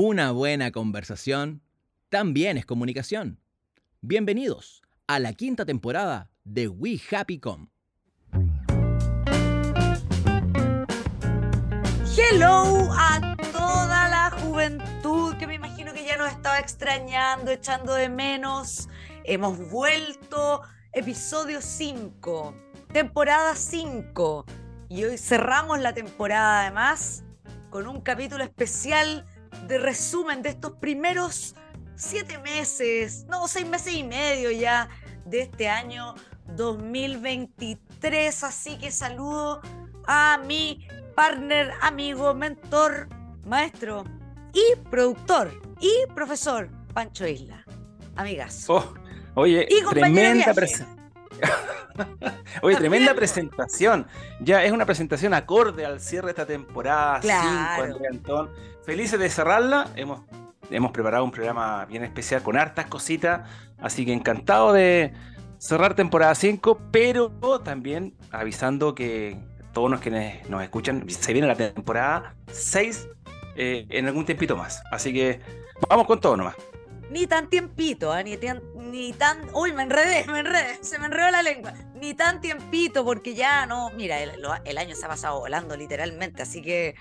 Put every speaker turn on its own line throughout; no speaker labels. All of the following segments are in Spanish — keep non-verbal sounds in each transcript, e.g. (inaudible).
Una buena conversación también es comunicación. Bienvenidos a la quinta temporada de We Happy Com.
Hello a toda la juventud que me imagino que ya nos estaba extrañando, echando de menos. Hemos vuelto, episodio 5, temporada 5. Y hoy cerramos la temporada además con un capítulo especial de resumen de estos primeros siete meses, no, seis meses y medio ya de este año 2023. Así que saludo a mi partner, amigo, mentor, maestro y productor y profesor Pancho Isla. Amigas.
Oh, oye, tremenda presentación. (laughs) Oye, tremenda presentación. Ya es una presentación acorde al cierre de esta temporada 5, Andrea Antón. Felices de cerrarla. Hemos, hemos preparado un programa bien especial con hartas cositas. Así que encantado de cerrar temporada 5, pero también avisando que todos los que nos escuchan, se viene la temporada 6 eh, en algún tiempito más. Así que vamos con todo nomás
ni tan tiempito, ¿eh? ni, tan, ni tan... Uy, me enredé, me enredé, se me enredó la lengua. Ni tan tiempito, porque ya no... Mira, el, año se ha pasado volando literalmente, así que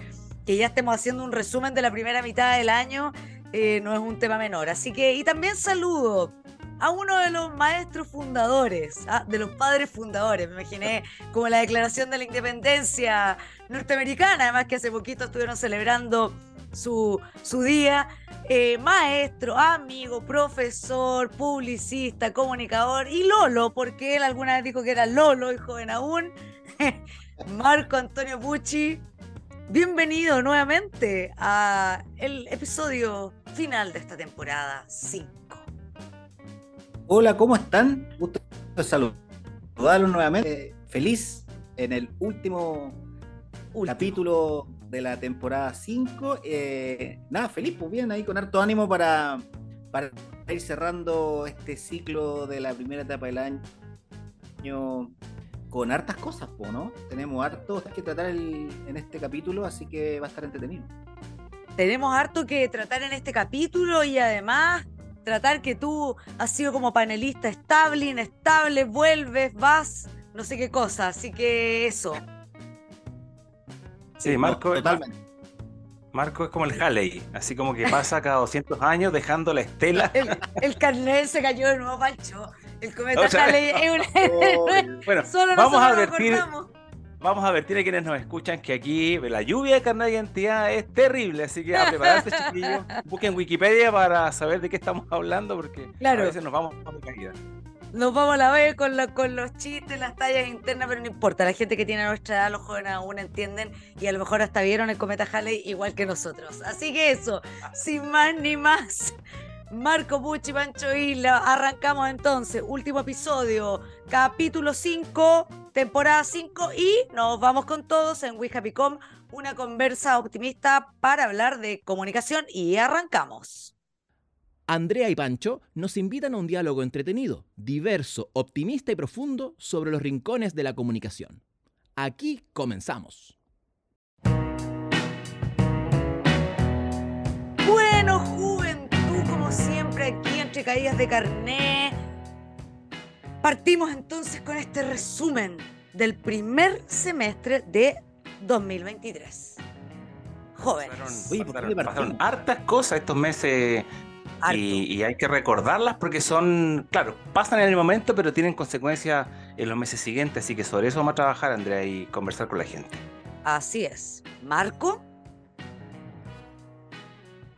que ya estemos haciendo un resumen de la primera mitad del año eh, no es un tema menor. Así que, y también saludo a uno de los maestros fundadores, ¿ah? de los padres fundadores, me imaginé (laughs) como la declaración de la independencia norteamericana, además que hace poquito estuvieron celebrando su, su día. Eh, maestro, amigo, profesor, publicista, comunicador y Lolo, porque él alguna vez dijo que era Lolo y joven aún. (laughs) Marco Antonio Pucci, bienvenido nuevamente a el episodio final de esta temporada 5.
Hola, ¿cómo están? Gusto saludarlos nuevamente. Feliz en el último, último. capítulo de la temporada 5. Eh, nada, feliz, pues bien, ahí con harto ánimo para, para ir cerrando este ciclo de la primera etapa del año con hartas cosas, ¿no? Tenemos harto que tratar en este capítulo, así que va a estar entretenido.
Tenemos harto que tratar en este capítulo y además tratar que tú has sido como panelista estable, inestable, vuelves, vas, no sé qué cosa, así que eso.
Sí, Marco, Marco es como el Halley, así como que pasa cada 200 años dejando la estela. (laughs)
El, carnet se cayó de nuevo, Pancho. El cometa Halley (laughs) es un...
bueno, (laughs) vamos a advertir, vamos a advertir a quienes nos escuchan que aquí la lluvia de carnet de identidad es terrible, así que a (laughs) prepararse, chiquillos. Busquen Wikipedia para saber de qué estamos hablando, porque a veces nos vamos a caída
nos vamos a la vez con, con los chistes, las tallas internas, pero no importa. La gente que tiene nuestra edad, los jóvenes aún entienden y a lo mejor hasta vieron el cometa Halley igual que nosotros. Así que eso, sin más ni más. Marco Pucci, Pancho Isla, arrancamos entonces, último episodio, capítulo 5, temporada 5 y nos vamos con todos en We Happy Com, una conversa optimista para hablar de comunicación y arrancamos.
Andrea y Pancho nos invitan a un diálogo entretenido, diverso, optimista y profundo sobre los rincones de la comunicación. Aquí comenzamos.
Bueno, como siempre, aquí entre caídas de carné. Partimos entonces con este resumen del primer semestre de 2023. Jóvenes.
pasaron hartas cosas estos meses y, hay que recordarlas porque son, claro, pasan en el momento, pero tienen consecuencias en los meses siguientes. Así que sobre eso vamos a trabajar, Andrea, y conversar con la gente.
Así es. ¿Marco?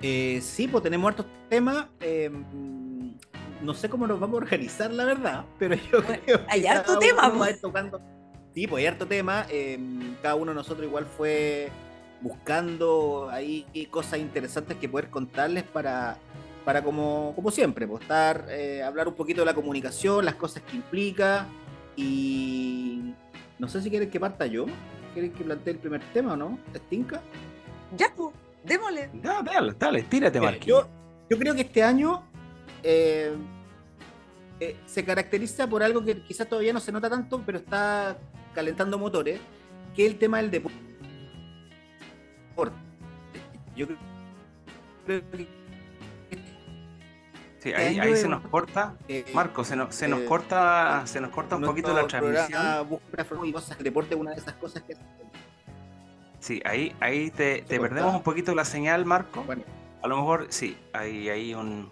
Eh, sí, pues tenemos hartos temas. Em, no sé cómo nos vamos a organizar, la verdad, pero yo creo
Hay harto tema,
pues. tocando. Sí, pues hay harto tema. Em, cada uno de nosotros igual fue buscando ahí cosas interesantes que poder contarles para para como, como siempre, pues, estar, eh, hablar un poquito de la comunicación, las cosas que implica y no sé si quieren que parta yo, quieren que plantee el primer tema o no, ¿Estinca?
Ya, pues, démosle.
dale, dale, tírate, Marquín.
Yo, yo creo que este año eh, eh, se caracteriza por algo que quizás todavía no se nota tanto, pero está calentando motores, que es el tema del deporte. Yo creo
Sí, ahí, ahí se nos corta, eh, Marco, se nos, se nos eh, corta, se nos corta un poquito la transmisión.
Y cosas, deporte una de esas cosas que
Sí, ahí, ahí te, te perdemos un poquito la señal, Marco. Bueno. A lo mejor sí, hay, hay un,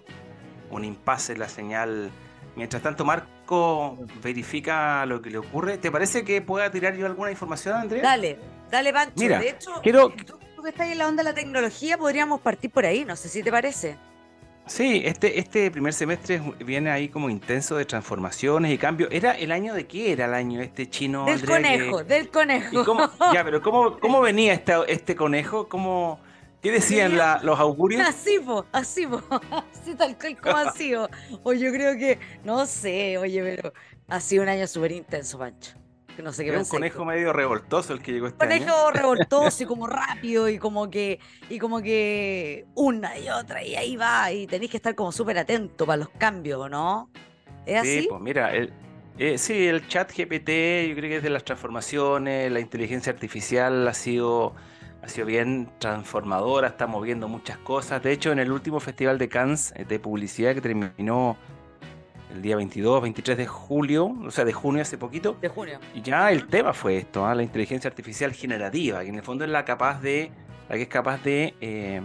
un impasse en la señal. Mientras tanto, Marco verifica lo que le ocurre. ¿Te parece que pueda tirar yo alguna información, Andrea?
Dale, dale, Pancho.
Mira,
de hecho,
quiero...
tú, tú que estás en la onda de la tecnología, podríamos partir por ahí. No sé si te parece.
Sí, este, este primer semestre viene ahí como intenso de transformaciones y cambios. ¿Era el año de qué era el año este chino?
Del conejo, del conejo.
ya, pero ¿cómo, (laughs) cómo venía este, este conejo? ¿Cómo, ¿Qué decían los augurios?
Así, po, así, po, (laughs) así tal cual como así. O (laughs) yo creo que, no sé, oye, pero ha sido un año súper intenso, Pancho no sé qué
un conejo medio revoltoso el que llegó este
conejo (laughs) revoltoso y como rápido y como que y como que una y otra y ahí va y tenéis que estar como súper atento para los cambios, ¿no? ¿Es sí,
pues mira, el, eh, sí, el chat GPT yo creo que es de las transformaciones, la inteligencia artificial ha sido ha sido bien transformadora, está moviendo muchas cosas. De hecho, en el último festival de Cannes eh, de publicidad que terminó el día 22, 23 de julio, o sea, de junio hace poquito.
De junio.
Y ya el tema fue esto, ¿ah? la inteligencia artificial generativa, que en el fondo es la capaz de, la que es capaz de eh,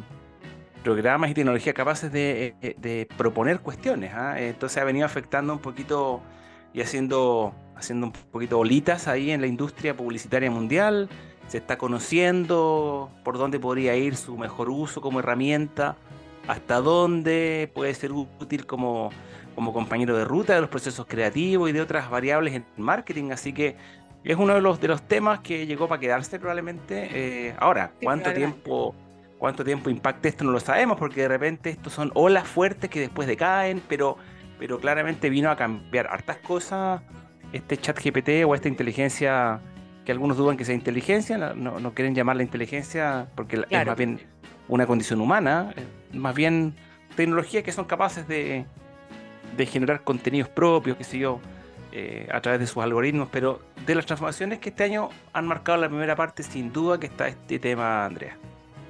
programas y tecnologías capaces de, eh, de proponer cuestiones. ¿ah? Entonces ha venido afectando un poquito y haciendo, haciendo un poquito bolitas ahí en la industria publicitaria mundial. Se está conociendo por dónde podría ir su mejor uso como herramienta, hasta dónde puede ser útil como como compañero de ruta de los procesos creativos y de otras variables en marketing. Así que es uno de los, de los temas que llegó para quedarse probablemente. Eh, ahora, ¿cuánto tiempo, cuánto tiempo impacta esto? No lo sabemos porque de repente estos son olas fuertes que después decaen, pero, pero claramente vino a cambiar hartas cosas este chat GPT o esta inteligencia que algunos dudan que sea inteligencia, no, no quieren llamarla inteligencia porque es más bien una condición humana, más bien tecnologías que son capaces de, de generar contenidos propios, qué sé yo, eh, a través de sus algoritmos, pero de las transformaciones que este año han marcado la primera parte, sin duda que está este tema, Andrea.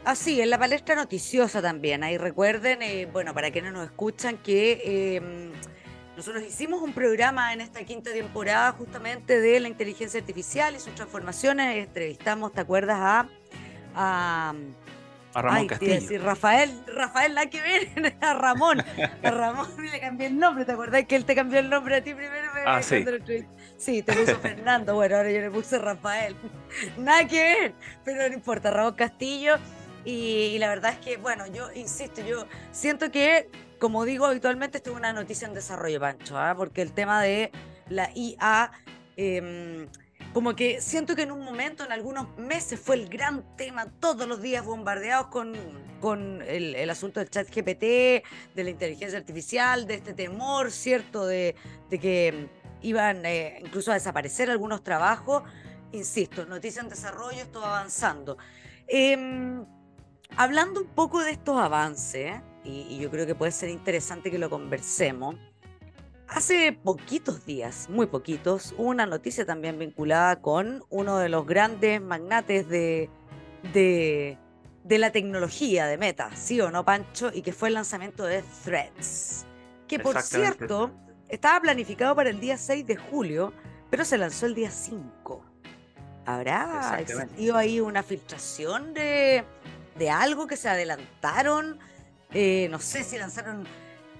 Así, en la palestra noticiosa también. Ahí recuerden, eh, bueno, para quienes nos escuchan, que em, nosotros hicimos un programa en esta quinta temporada justamente de la inteligencia artificial y sus transformaciones. Entrevistamos, ¿te acuerdas? A, a
a Ramón Castillo.
Decir, Rafael, Rafael, la que ver, (laughs) a Ramón. A Ramón (laughs) le cambié el nombre, ¿te acordás que él te cambió el nombre a ti primero?
Ah, sí.
Sí, te puso Fernando, bueno, ahora yo le puse Rafael. (laughs) Nada que ver, pero no importa, Ramón Castillo. Y, la verdad es que, bueno, yo insisto, yo siento que, como digo habitualmente, esto es una noticia en desarrollo, Pancho, ¿ah? porque el tema de la IA... Eh, como que siento que en un momento, en algunos meses, fue el gran tema, todos los días bombardeados con, con el, asunto del chat GPT, de la inteligencia artificial, de este temor, ¿cierto? De, de que iban eh, incluso a desaparecer algunos trabajos. Insisto, noticia en desarrollo, esto avanzando. Em, hablando un poco de estos avances, y yo creo que puede ser interesante que lo conversemos, Hace poquitos días, muy poquitos, hubo una noticia también vinculada con uno de los grandes magnates de, de, la tecnología de Meta, ¿sí o no, Pancho? Y que fue el lanzamiento de Threads, que por cierto estaba planificado para el día 6 de julio, pero se lanzó el día 5. ¿Habrá existido ahí una filtración de, de algo que se adelantaron? Eh, no sé si lanzaron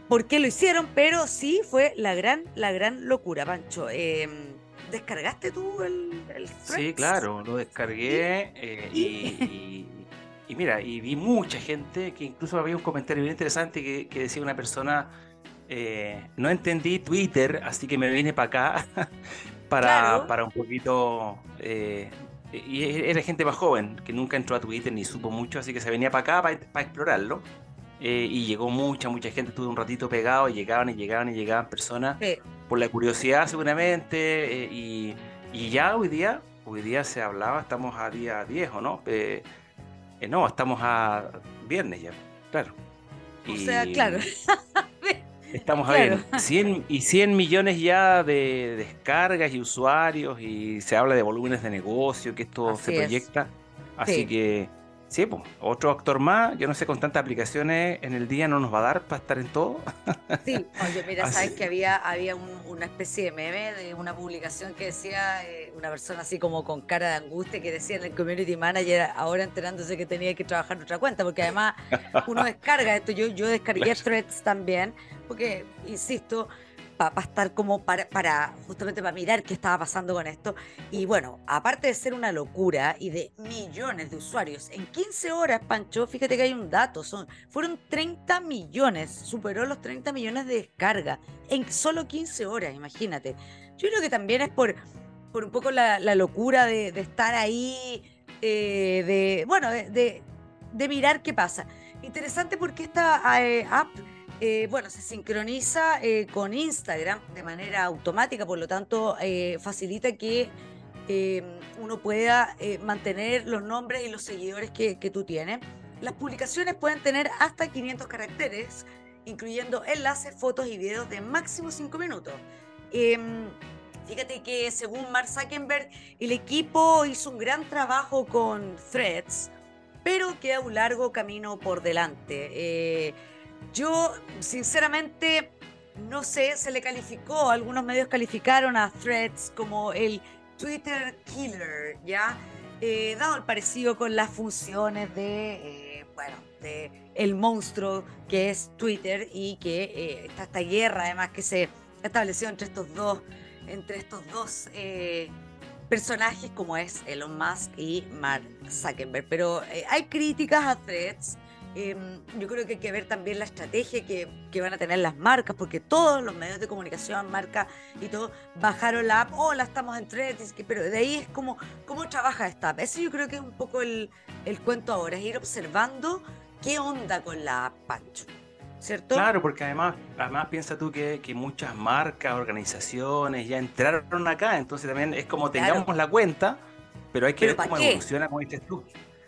por qué lo hicieron, pero sí fue la gran, la gran locura, Pancho. Em, ¿Descargaste tú el, el
Sí, claro, lo descargué eh, y, mira, y vi mucha gente que incluso había un comentario bien interesante que, decía una persona, eh, no entendí Twitter, así que me vine (laughs) para acá para, para un poquito... Eh, y era gente más joven, que nunca entró a Twitter ni supo mucho, así que se venía para acá para explorarlo. Eh, y llegó mucha, mucha gente, estuve un ratito pegado y llegaban y llegaban y llegaban personas por la curiosidad seguramente eh, y, y, ya hoy día, hoy día se hablaba, estamos a día 10 o no, eh, no, estamos a viernes ya, claro.
O sea, claro. (laughs)
Estamos a ver, 100, y 100 millones ya de descargas y usuarios y se habla de volúmenes de negocio, que esto se proyecta. Así que Sí, pues, otro actor más, yo no sé, con tantas aplicaciones en el día no nos va a dar para estar en todo. (laughs)
Sí, oye, mira, sabes que había, había una especie de meme de una publicación que decía eh, una persona así como con cara de angustia que decía en el community manager ahora enterándose que tenía que trabajar en otra cuenta, porque además uno descarga esto, yo, yo descargué threads también, porque, insisto, para estar como para, justamente para mirar qué estaba pasando con esto. Y bueno, aparte de ser una locura y de millones de usuarios, en 15 horas, Pancho, fíjate que hay un dato, son, fueron 30 millones, superó los 30 millones de descarga en solo 15 horas, imagínate. Yo creo que también es por, por un poco la, locura de, estar ahí, eh, de, bueno, de, de, mirar qué pasa. Interesante porque esta eh, app eh, bueno, se sincroniza eh, con Instagram de manera automática, por lo tanto eh, facilita que uno pueda mantener los nombres y los seguidores que, tú tienes. Las publicaciones pueden tener hasta 500 caracteres, incluyendo enlaces, fotos y videos de máximo 5 minutos. Em, fíjate que según Mark Zuckerberg, el equipo hizo un gran trabajo con Threads, pero queda un largo camino por delante. Yo, sinceramente, no sé, se le calificó, algunos medios calificaron a Threads como el Twitter Killer, ¿ya? Eh, dado el parecido con las funciones de, eh, bueno, de el monstruo que es Twitter y que eh, está esta guerra además que se estableció entre estos dos, entre estos dos personajes como es Elon Musk y Mark Zuckerberg. Pero hay críticas a Threads Em, yo creo que hay que ver también la estrategia que, que, van a tener las marcas, porque todos los medios de comunicación, marcas y todo, bajaron la app, hola, estamos en Threads, pero de ahí es como, ¿cómo trabaja esta app? Eso yo creo que es un poco el, el cuento ahora, es ir observando qué onda con la app, Pancho. ¿Cierto?
Claro, porque además, además piensa tú que, que muchas marcas, organizaciones ya entraron acá, entonces también es como tengamos la cuenta, pero hay que ver cómo evoluciona, como dices tú.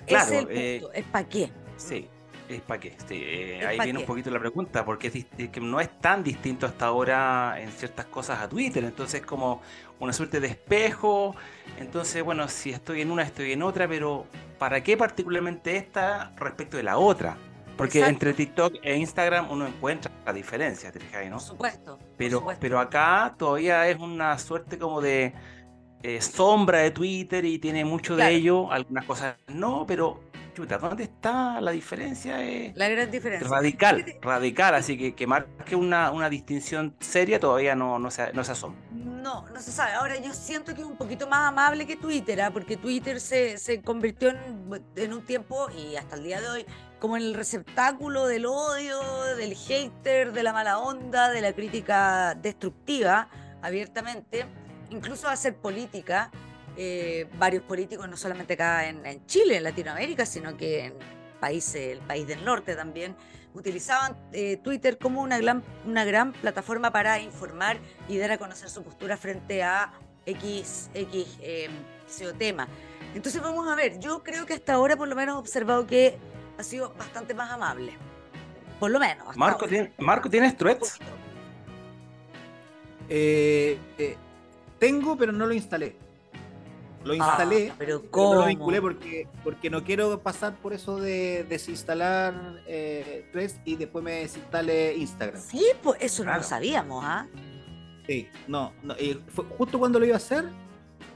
Claro, es el eh, punto, es para qué.
Sí, es para qué. Eh, ahí viene un poquito la pregunta, porque es, que no es tan distinto hasta ahora en ciertas cosas a Twitter, entonces es como una suerte de espejo. Entonces, bueno, si estoy en una, estoy en otra, pero ¿para qué particularmente esta respecto de la otra? Porque entre TikTok e Instagram uno encuentra la diferencia, ¿te fijas, no?
Por supuesto.
Pero, pero acá todavía es una suerte como de eh, sombra de Twitter y tiene mucho de ello, algunas cosas no, pero ¿dónde está la diferencia?
la gran diferencia.
Radical, radical, así que que marque una, una distinción seria todavía no, no, se, no se asoma.
No, no se sabe. Ahora yo siento que es un poquito más amable que Twitter, ¿ah? porque Twitter se, se convirtió en, en un tiempo y hasta el día de hoy como en el receptáculo del odio, del hater, de la mala onda, de la crítica destructiva abiertamente, incluso hacer política eh, varios políticos, no solamente acá en, Chile, en Latinoamérica, sino que en países, el país del norte también, utilizaban eh, Twitter como una gran, una gran plataforma para informar y dar a conocer su postura frente a X, X eh, tema. Entonces vamos a ver, yo creo que hasta ahora por lo menos he observado que ha sido bastante más amable. Por lo menos.
Marco, Marco, ¿tienes threads?
tengo, pero no lo instalé. Lo ah, instalé, pero ¿cómo? lo vinculé porque, porque no quiero pasar por eso de desinstalar eh, y después me desinstale Instagram.
Sí, pues eso no lo sabíamos, ¿ah?
Sí, no, justo cuando lo iba a hacer,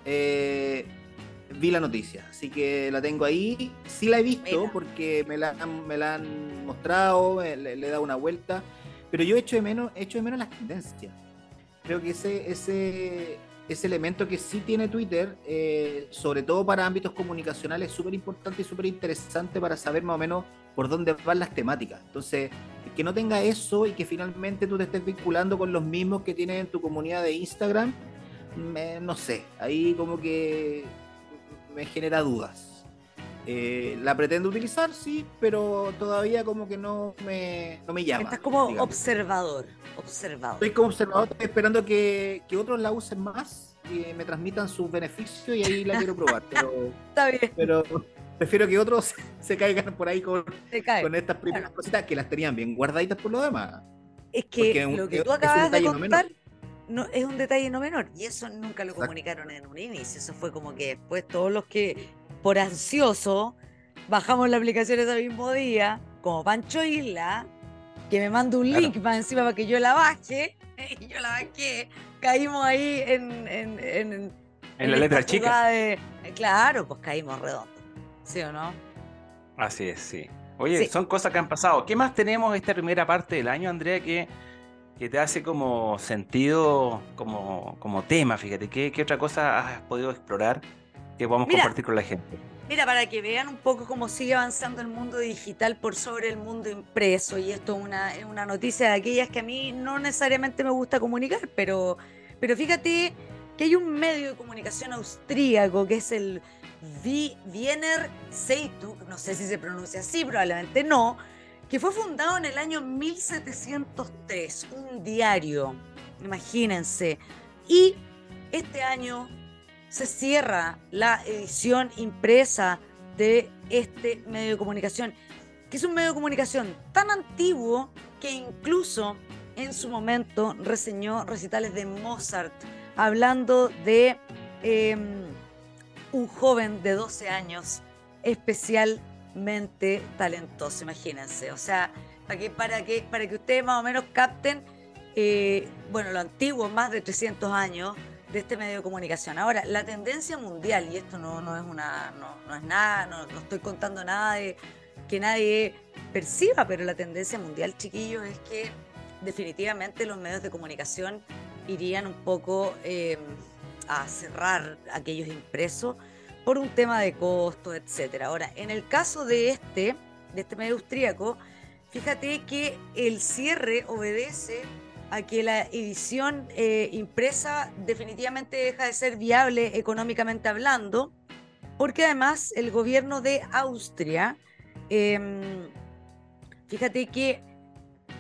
eh, vi la noticia, así que la tengo ahí. Sí la he visto porque me la, me la han mostrado, le, he dado una vuelta, pero yo echo de menos, echo de menos las tendencias. Creo que ese, ese, ese elemento que sí tiene Twitter, eh, sobre todo para ámbitos comunicacionales, es súper importante y súper interesante para saber más o menos por dónde van las temáticas. Entonces, que no tenga eso y que finalmente tú te estés vinculando con los mismos que tienes en tu comunidad de Instagram, no sé, ahí como que me genera dudas. Eh, la pretendo utilizar, sí, pero todavía como que no me, no me llama.
Estás como observador, observador.
Estoy como observador, estoy esperando que, que, otros la usen más y me transmitan sus beneficios y ahí la quiero probar. (laughs) Pero,
Está bien.
Pero prefiero que otros (laughs) se caigan por ahí con, con estas primeras cositas que las tenían bien guardaditas por lo demás.
Es que lo que tú acabas de contar no, es un detalle no menor y eso nunca lo comunicaron en un inicio. Eso fue como que después todos los que por ansioso bajamos la aplicación ese mismo día, como Pancho Isla, que me manda un link para encima para que yo la baje, (laughs) y yo la bajé, caímos ahí en... En,
en, en la letra chica.
claro, pues caímos redondos, ¿sí o no?
Así es, sí. Oye, son cosas que han pasado. ¿Qué más tenemos esta primera parte del año, Andrea, que, que te hace como sentido, como, como tema? Fíjate, ¿qué, ¿qué, otra cosa has podido explorar que podamos compartir con la gente?
Mira, para que vean un poco cómo sigue avanzando el mundo digital por sobre el mundo impreso, y esto es una, es una noticia de aquellas que a mí no necesariamente me gusta comunicar, pero, pero fíjate que hay un medio de comunicación austríaco que es el Wiener Zeitung, no sé si se pronuncia así, probablemente no, que fue fundado en el año 1703, un diario, imagínense. Y este año se cierra la edición impresa de este medio de comunicación, que es un medio de comunicación tan antiguo que incluso en su momento reseñó recitales de Mozart, hablando de... Em, un joven de 12 años especialmente talentoso, imagínense. O sea, para que, para que, para que ustedes más o menos capten, eh, bueno, lo antiguo, más de 300 años de este medio de comunicación. Ahora, la tendencia mundial, y esto no, no es una, no, es nada, no, no, estoy contando nada de que nadie perciba, pero la tendencia mundial, chiquillos, es que definitivamente los medios de comunicación irían un poco eh, a cerrar aquellos impresos por un tema de costo, etcétera. Ahora, en el caso de este, de este medio austríaco, fíjate que el cierre obedece a que la edición eh, impresa definitivamente deja de ser viable económicamente hablando, porque además el gobierno de Austria, em, fíjate que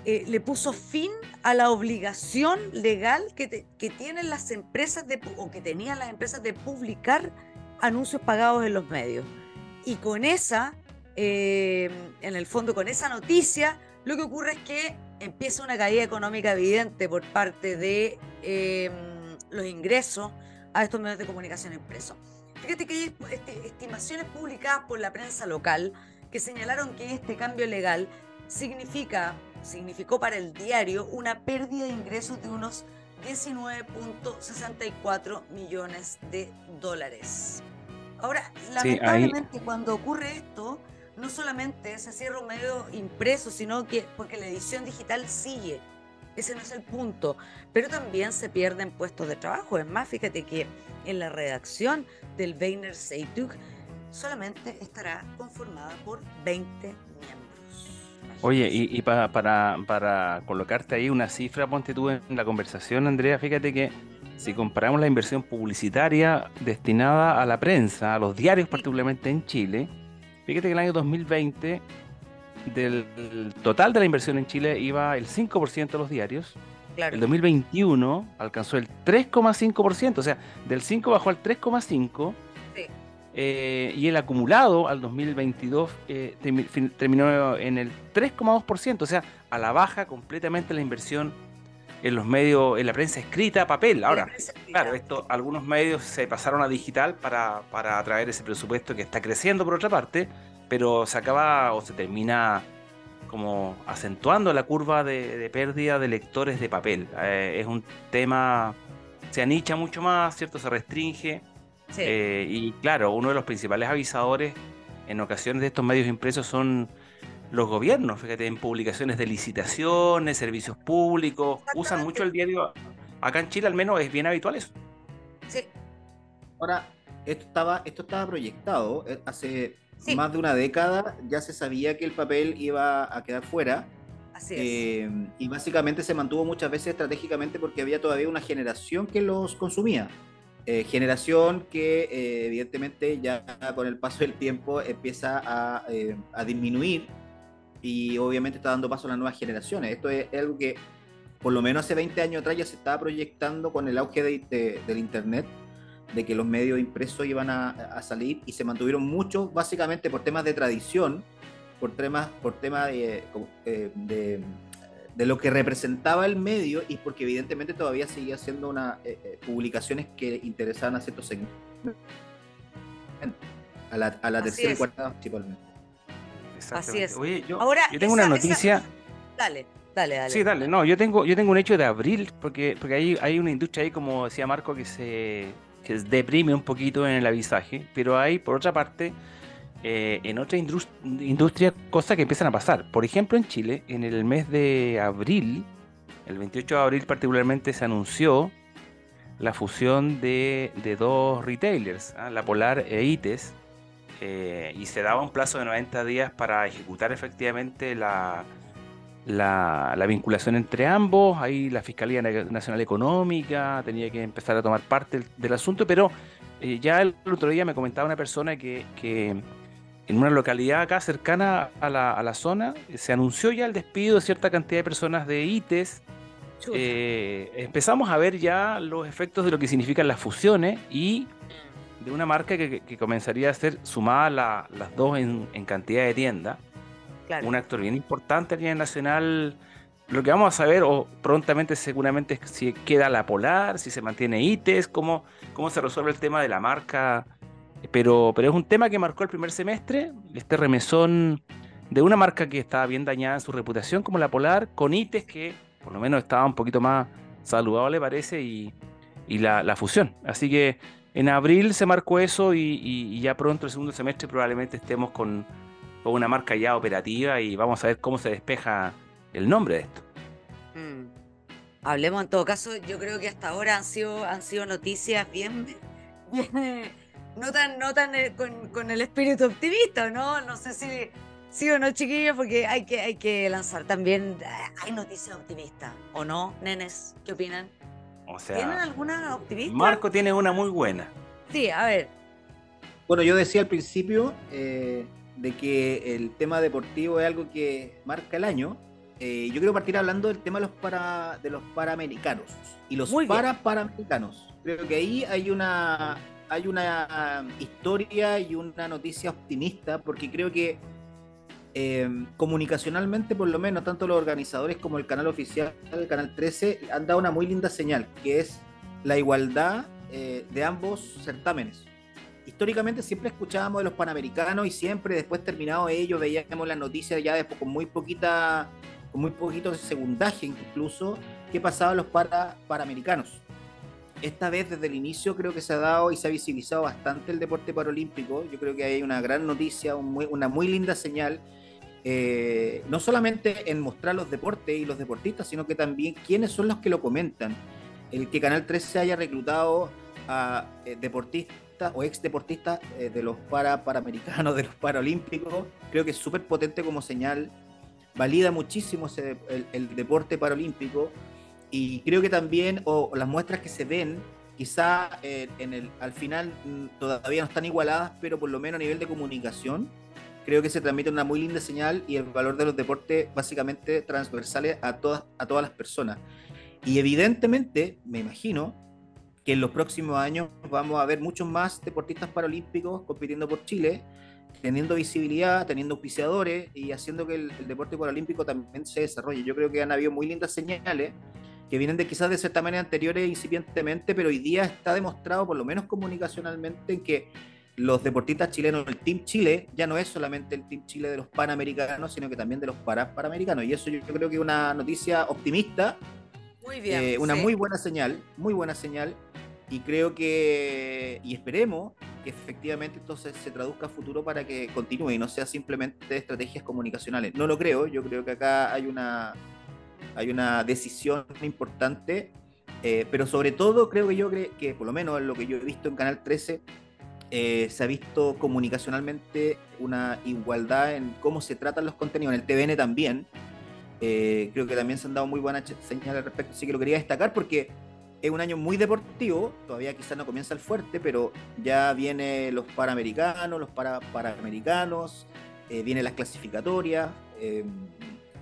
eh, le puso fin a la obligación legal que, tienen las empresas o que tenían las empresas de publicar anuncios pagados en los medios. Y con esa, eh, en el fondo, con esa noticia, lo que ocurre es que empieza una caída económica evidente por parte de em, los ingresos a estos medios de comunicación impresos. Fíjate que hay este, estimaciones publicadas por la prensa local que señalaron que este cambio legal significa significó para el diario una pérdida de ingresos de unos 19.64 millones de dólares. Ahora, lamentablemente cuando ocurre esto, no solamente se cierra un medio impreso, sino que porque la edición digital sigue. Ese no es el punto. Pero también se pierden puestos de trabajo. Es más, fíjate que en la redacción del Weiner Zeitung solamente estará conformada por 20
Oye, y, para, para, colocarte ahí una cifra, ponte tú en la conversación, Andrea, fíjate que si comparamos la inversión publicitaria destinada a la prensa, a los diarios particularmente en Chile, fíjate que el año 2020 del total de la inversión en Chile iba el 5% de los diarios. Claro. El 2021 alcanzó el 3,5%, o sea, del 5 bajó al 3,5%. Eh, y el acumulado al 2022 eh, terminó en el 3,2%, o sea, a la baja completamente la inversión en los medios, en la prensa escrita, papel. Ahora, claro, esto, algunos medios se pasaron a digital para, para atraer ese presupuesto que está creciendo por otra parte, pero se acaba o se termina como acentuando la curva de, pérdida de lectores de papel. Eh, es un tema, se anicha mucho más, ¿cierto? Se restringe eh, y claro, uno de los principales avisadores en ocasiones de estos medios impresos son los gobiernos, fíjate, en publicaciones de licitaciones, servicios públicos, usan mucho el diario. Acá en Chile al menos es bien habitual eso.
Sí. Ahora, esto estaba, esto estaba proyectado eh, hace más de una década, ya se sabía que el papel iba a quedar fuera. Así es. Eh, y básicamente se mantuvo muchas veces estratégicamente porque había todavía una generación que los consumía. Eh, generación que eh, evidentemente ya con el paso del tiempo empieza eh, a, disminuir y obviamente está dando paso a las nuevas generaciones. Esto es, algo que por lo menos hace 20 años atrás ya se estaba proyectando con el auge del Internet, de que los medios impresos iban a, salir y se mantuvieron muchos básicamente por temas de tradición, por temas, por temas de de lo que representaba el medio y porque evidentemente todavía seguía haciendo una, eh, eh, publicaciones que interesaban a ciertos segmentos. A la, a la tercera y cuarta principalmente.
Así es.
Oye, yo, Ahora, yo tengo una noticia.
Dale, dale, dale.
Sí, dale. No, yo tengo, yo tengo un hecho de abril, porque, porque hay, hay una industria ahí, como decía Marco, que se, que deprime un poquito en el avisaje, pero hay, por otra parte, eh, en otra industria cosas que empiezan a pasar. Por ejemplo, en Chile, en el mes de abril, el 28 de abril particularmente, se anunció la fusión de, dos retailers, ¿ah? la Polar e ITES, eh, y se daba un plazo de 90 días para ejecutar efectivamente la, la, vinculación entre ambos. Ahí la Fiscalía Nacional Económica tenía que empezar a tomar parte del, asunto, pero eh, ya el otro día me comentaba una persona que, en una localidad acá cercana a la, a la, zona se anunció ya el despido de cierta cantidad de personas de ITES. Eh, empezamos a ver ya los efectos de lo que significan las fusiones y de una marca que, comenzaría a ser sumada las dos en, cantidad de tiendas. Un actor bien importante a nivel nacional. Lo que vamos a saber, o prontamente seguramente, es si queda la Polar, si se mantiene ITES, cómo, cómo se resuelve el tema de la marca. Pero, pero es un tema que marcó el primer semestre, este remesón de una marca que estaba bien dañada en su reputación como la Polar, con ITES que por lo menos estaba un poquito más saludable parece, y, la, la fusión. Así que en abril se marcó eso y, ya pronto el segundo semestre probablemente estemos con, una marca ya operativa y vamos a ver cómo se despeja el nombre de esto.
Mm. Hablemos en todo caso, yo creo que hasta ahora han sido, han sido noticias bien, (laughs) no tan, no tan eh, con, el espíritu optimista, ¿no? No sé si sí o no, chiquillos, porque hay que, hay que lanzar también, eh, hay noticias optimistas, ¿o no, nenes? ¿Qué opinan? ¿Tienen alguna optimista?
Marco tiene una muy buena.
Sí, a ver.
Bueno, yo decía al principio eh, de que el tema deportivo es algo que marca el año. Eh, yo quiero partir hablando del tema de los, para, de los paraamericanos y los para paraamericanos. Creo que ahí hay una, hay una historia y una noticia optimista porque creo que Em, comunicacionalmente, por lo menos, tanto los organizadores como el canal oficial, el canal 13, han dado una muy linda señal, que es la igualdad eh, de ambos certámenes. Históricamente siempre escuchábamos de los panamericanos y siempre después terminado ellos veíamos las noticias ya después con muy poquita, con muy poquito segundaje incluso, qué pasaba los para, panamericanos. Esta vez desde el inicio creo que se ha dado y se ha visibilizado bastante el deporte paralímpico. Yo creo que hay una gran noticia, una muy linda señal eh, no solamente en mostrar los deportes y los deportistas, sino que también quiénes son los que lo comentan. El que Canal 13 haya reclutado a eh, deportistas o ex deportistas eh, de los para, (laughs) de los paralímpicos, creo que es súper potente como señal, valida muchísimo el, deporte paralímpico y creo que también, o las muestras que se ven, quizá en el, al final mm, todavía no están igualadas, pero por lo menos a nivel de comunicación, creo que se transmite una muy linda señal y el valor de los deportes básicamente transversales a todas, a todas las personas. Y evidentemente, me imagino que en los próximos años vamos a ver muchos más deportistas paralímpicos compitiendo por Chile, teniendo visibilidad, teniendo auspiciadores y haciendo que el, deporte paralímpico también se desarrolle. Yo creo que han habido muy lindas señales que vienen de quizás de certámenes anteriores incipientemente, pero hoy día está demostrado, por lo menos comunicacionalmente, en que los deportistas chilenos, el Team Chile, ya no es solamente el Team Chile de los panamericanos, sino que también de los para panamericanos. Y eso yo creo que es una noticia optimista,
muy bien,
eh, una muy buena señal, muy buena señal. Y creo que, y esperemos que efectivamente entonces se traduzca a futuro para que continúe y no sea simplemente estrategias comunicacionales. No lo creo, yo creo que acá hay una, hay una decisión importante, eh, pero sobre todo creo que yo creo que, por lo menos lo que yo he visto en Canal 13, eh, se ha visto comunicacionalmente una igualdad en cómo se tratan los contenidos. En el TVN también. Eh, creo que también se han dado muy buenas señales al respecto. Así que lo quería destacar porque es un año muy deportivo. Todavía quizás no comienza el fuerte, pero ya vienen los paramericanos, los para, paraamericanos, eh, vienen las clasificatorias.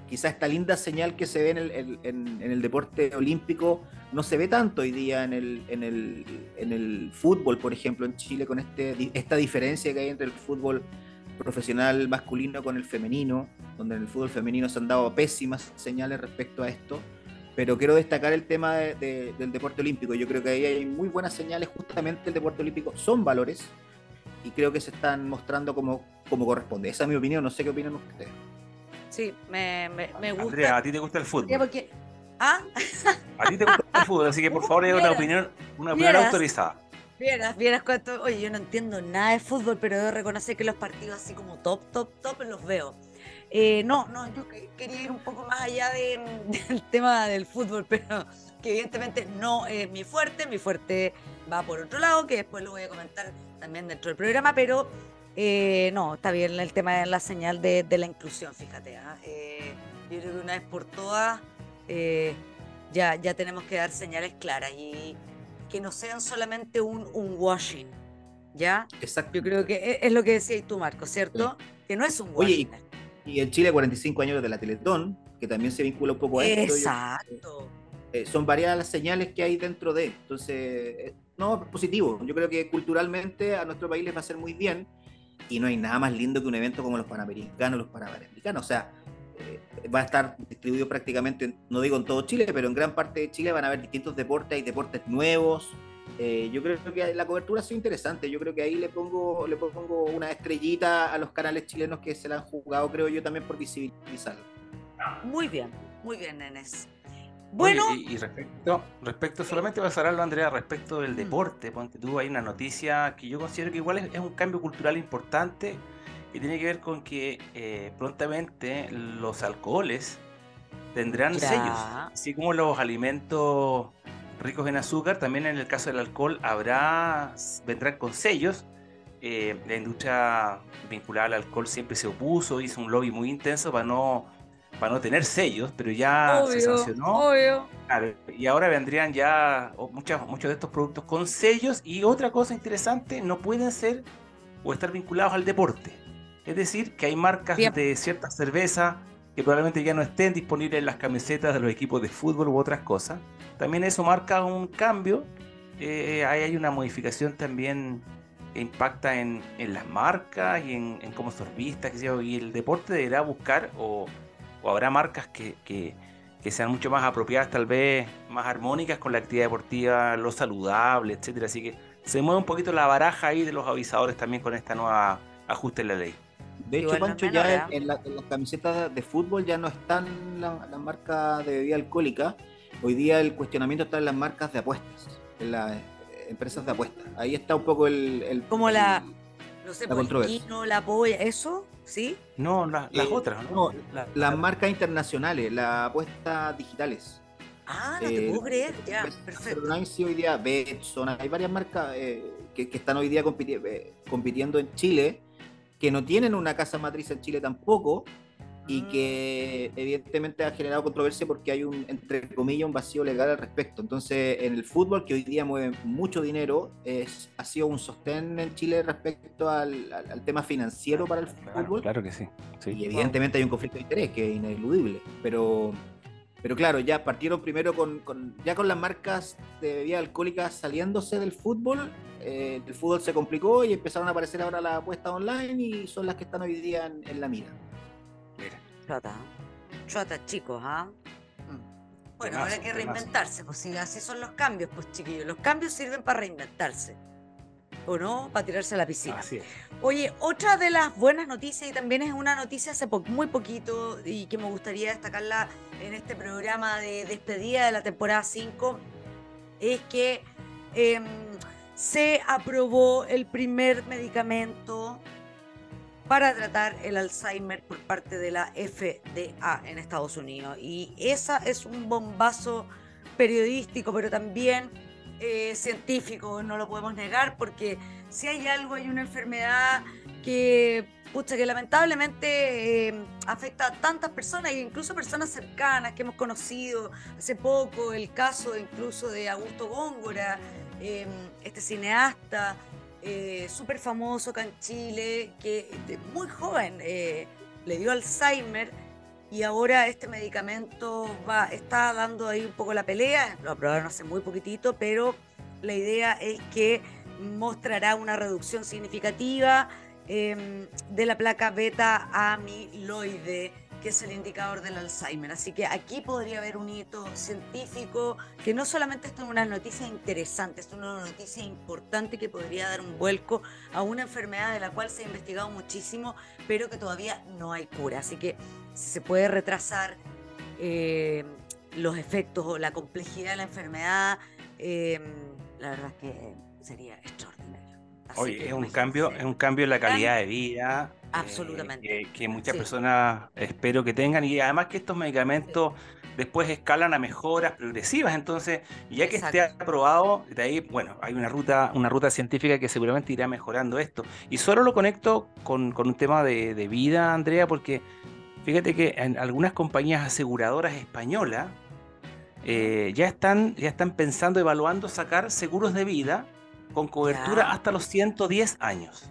Quizás esta linda señal que se ve en el, en el deporte olímpico no se ve tanto hoy día en el, en el, en el fútbol, por ejemplo, en Chile, con este, esta diferencia que hay entre el fútbol profesional masculino con el femenino, donde en el fútbol femenino se han dado pésimas señales respecto a esto. Pero quiero destacar el tema del deporte olímpico. Yo creo que ahí hay muy buenas señales. Justamente el deporte olímpico son valores. y creo que se están mostrando como, como corresponde. Esa es mi opinión, no sé qué opinan ustedes.
Sí, me, me, gusta.
Andrea, ¿a ti te gusta el fútbol?
Porque... ¿Ah?
A ti te gusta el fútbol, así que por favor, una opinión, una opinión autorizada.
Vieras, vieras cuánto. Oye, yo no entiendo nada de fútbol, pero debo reconocer que los partidos así como top, top, top los veo. Eh, no, no, yo quería ir un poco más allá (laughs) del tema del fútbol, pero que evidentemente no es mi fuerte. Mi fuerte va por otro lado, que después lo voy a comentar también dentro del programa, pero eh, no, está bien el tema de la señal de, la inclusión, fíjate. ¿ah? Eh, yo creo que una vez por todas ya, ya tenemos que dar señales claras y que no sean solamente un, un washing. ¿Ya?
Exacto.
Yo creo que es, lo que decías tú, Marco, ¿cierto? Que no es un washing.
Oye, y, en Chile 45 años de la Teletón, que también se vincula un poco a esto.
Exacto.
Eh, son varias las señales que hay dentro de. Entonces, eh, no, positivo. Yo creo que culturalmente a nuestro país les va a hacer muy bien. Y no hay nada más lindo que un evento como los Panamericanos, los Panamericanos. O sea, eh, va a estar distribuido prácticamente, no digo en todo Chile, pero en gran parte de Chile van a haber distintos deportes, hay deportes nuevos. Eh, yo creo que la cobertura ha sido interesante. Yo creo que ahí le pongo, le pongo una estrellita a los canales chilenos que se la han jugado, creo yo, también por visibilizarlo.
Muy bien, muy bien, Nenes.
Bueno. y, respecto, respecto, solamente a cerrarlo, Andrea, respecto del mm. deporte, porque tú hay una noticia que yo considero que igual es un cambio cultural importante y tiene que ver con que eh, prontamente los alcoholes tendrán sellos, así como los alimentos ricos en azúcar, también en el caso del alcohol habrá, vendrán con sellos. Eh, la industria vinculada al alcohol siempre se opuso, hizo un lobby muy intenso para no, para no tener sellos, pero ya se sancionó. y ahora vendrían ya muchos, muchos de estos productos con sellos y otra cosa interesante, no pueden ser o estar vinculados al deporte. Es decir, que hay marcas de cierta cerveza que probablemente ya no estén disponibles en las camisetas de los equipos de fútbol u otras cosas. También eso marca un cambio. Eh, ahí hay una modificación también que impacta en, las marcas y en, cómo son vistas. Y el deporte deberá buscar o, habrá marcas que, que, sean mucho más apropiadas, tal vez más armónicas con la actividad deportiva, lo saludable, etcétera. Así que se mueve un poquito la baraja ahí de los avisadores también con esta nueva ajuste en la ley.
De hecho, Pancho, ya en, las camisetas de fútbol ya no están las marcas de bebida alcohólica. Hoy día el cuestionamiento está en las marcas de apuestas, en las eh, empresas de apuestas. Ahí está un poco el.
Como la. No sé, la pues, controversia. la polla, ¿eso? ¿Sí?
No, las eh, otras, ¿no?
las marcas internacionales, las apuestas digitales.
Ah, no te eh, puedo creer, ya, perfecto.
hoy día, Betson, hay varias marcas que, que, están hoy día compitiendo en Chile que no tienen una casa matriz en Chile tampoco y ah. que evidentemente ha generado controversia porque hay un, entre comillas, un vacío legal al respecto. Entonces, en el fútbol, que hoy día mueve mucho dinero, es, ha sido un sostén en Chile respecto al, tema financiero para el fútbol.
Claro que sí.
Y evidentemente hay un conflicto de interés que es ineludible, pero... Pero claro, ya partieron primero con, con ya con las marcas de bebidas alcohólicas saliéndose del fútbol eh, el fútbol se complicó y empezaron a aparecer ahora las apuestas online y son las que están hoy día en, la mira.
Chota, chota chicos, ¿ah? Mm. Bueno, ahora hay que reinventarse, pues si así son los cambios, pues chiquillos, los cambios sirven para reinventarse. ¿O no? Para tirarse a la piscina. Oye, otra de las buenas noticias, y también es una noticia hace muy poquito, y que me gustaría destacarla en este programa de despedida de la temporada 5, es que em, se aprobó el primer medicamento para tratar el Alzheimer por parte de la FDA en Estados Unidos. Y esa es un bombazo periodístico, pero también eh, científico, no lo podemos negar, porque si hay algo, hay una enfermedad que, pucha, que lamentablemente eh, afecta a tantas personas, e incluso personas cercanas que hemos conocido hace poco, el caso incluso de Augusto Góngora, Em, este cineasta eh, súper famoso acá en Chile, que muy joven eh, le dio Alzheimer y ahora este medicamento va, está dando ahí un poco la pelea, lo aprobaron hace muy poquitito, pero la idea es que mostrará una reducción significativa em, de la placa beta amiloide que es el indicador del Alzheimer. Así que aquí podría haber un hito científico que no solamente es una noticia interesante, es una noticia importante que podría dar un vuelco a una enfermedad de la cual se ha investigado muchísimo, pero que todavía no hay cura. Así que si se puede retrasar eh, los efectos o la complejidad de la enfermedad, eh, la verdad es que sería extraordinario.
Oye, es un cambio, es un cambio en la calidad de vida,
Absolutamente.
que, muchas personas espero que tengan y además que estos medicamentos después escalan a mejoras progresivas. Entonces, ya que esté aprobado, de ahí, bueno, hay una ruta, una ruta científica que seguramente irá mejorando esto. Y solo lo conecto con, un tema de, vida, Andrea, porque fíjate que en algunas compañías aseguradoras españolas eh, ya, están, ya están pensando, evaluando sacar seguros de vida con cobertura hasta los 110 años.